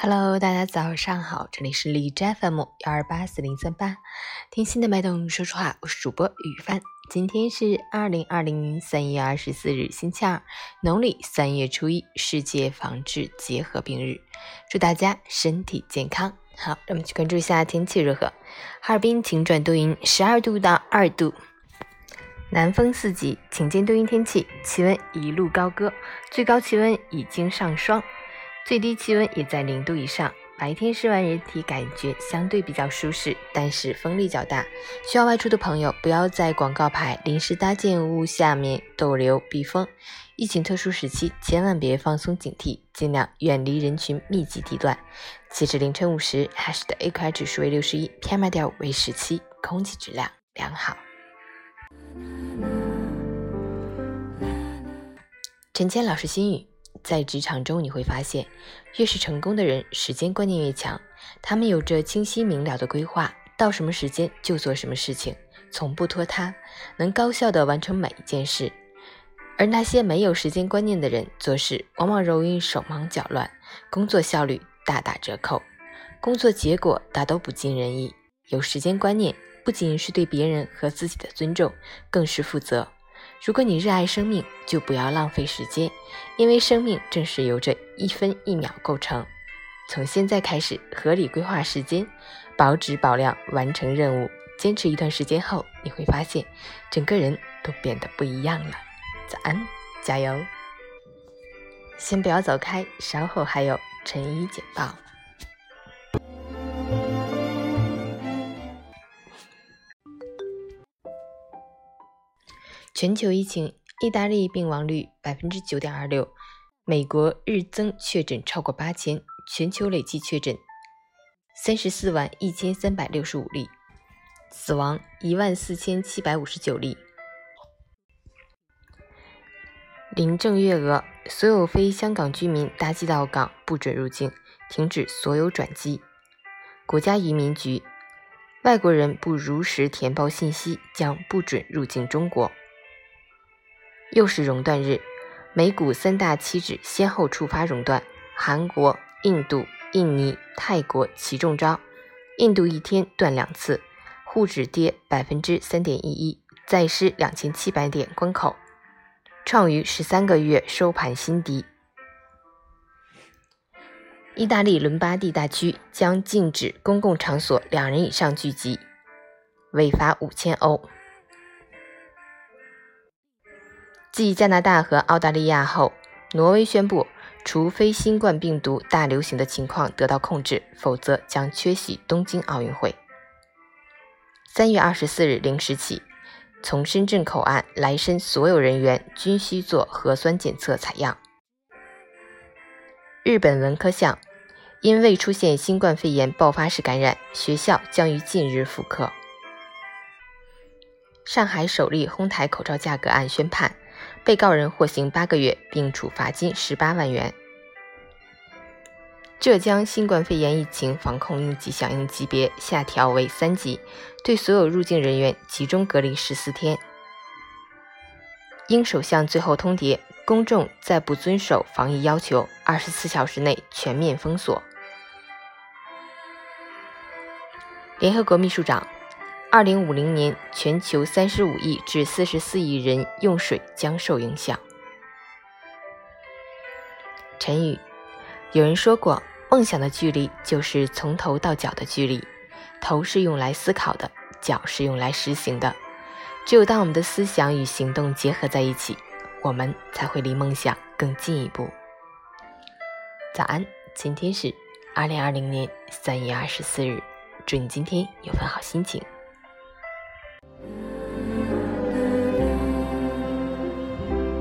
Hello，大家早上好，这里是荔枝 FM 幺二八四零三八，听心的脉动，说说话，我是主播雨帆。今天是二零二零年三月二十四日，星期二，农历三月初一，世界防治结核病日，祝大家身体健康。好，让我们去关注一下天气如何。哈尔滨晴转多云，十二度到二度，南风四级，晴间多云天气，气温一路高歌，最高气温已经上霜。最低气温也在零度以上，白天室外人体感觉相对比较舒适，但是风力较大，需要外出的朋友不要在广告牌、临时搭建物下面逗留避风。疫情特殊时期，千万别放松警惕，尽量远离人群密集地段。截至凌晨五时，Hash 的 AQI 指数为六十一，PM 二点五为十七，空气质量良好。陈谦老师心语。在职场中，你会发现，越是成功的人，时间观念越强。他们有着清晰明了的规划，到什么时间就做什么事情，从不拖沓，能高效地完成每一件事。而那些没有时间观念的人，做事往往容易手忙脚乱，工作效率大打折扣，工作结果大都不尽人意。有时间观念，不仅是对别人和自己的尊重，更是负责。如果你热爱生命，就不要浪费时间，因为生命正是由这一分一秒构成。从现在开始，合理规划时间，保质保量完成任务。坚持一段时间后，你会发现整个人都变得不一样了。早安，加油！先不要走开，稍后还有晨雨简报。全球疫情，意大利病亡率百分之九点二六，美国日增确诊超过八千，全球累计确诊三十四万一千三百六十五例，死亡一万四千七百五十九例。林郑月娥，所有非香港居民搭机到港不准入境，停止所有转机。国家移民局，外国人不如实填报信息，将不准入境中国。又是熔断日，美股三大期指先后触发熔断，韩国、印度、印尼、泰国齐中招。印度一天断两次，沪指跌百分之三点一一，再失两千七百点关口，创于十三个月收盘新低。意大利伦巴第大区将禁止公共场所两人以上聚集，违罚五千欧。继加拿大和澳大利亚后，挪威宣布，除非新冠病毒大流行的情况得到控制，否则将缺席东京奥运会。三月二十四日零时起，从深圳口岸来深所有人员均需做核酸检测采样。日本文科项因未出现新冠肺炎爆发式感染，学校将于近日复课。上海首例哄抬口罩价格案宣判。被告人获刑八个月，并处罚金十八万元。浙江新冠肺炎疫情防控应急响应级别下调为三级，对所有入境人员集中隔离十四天。英首相最后通牒：公众再不遵守防疫要求，二十四小时内全面封锁。联合国秘书长。二零五零年，全球三十五亿至四十四亿人用水将受影响。成语：有人说过，梦想的距离就是从头到脚的距离。头是用来思考的，脚是用来实行的。只有当我们的思想与行动结合在一起，我们才会离梦想更进一步。早安，今天是二零二零年三月二十四日，祝你今天有份好心情。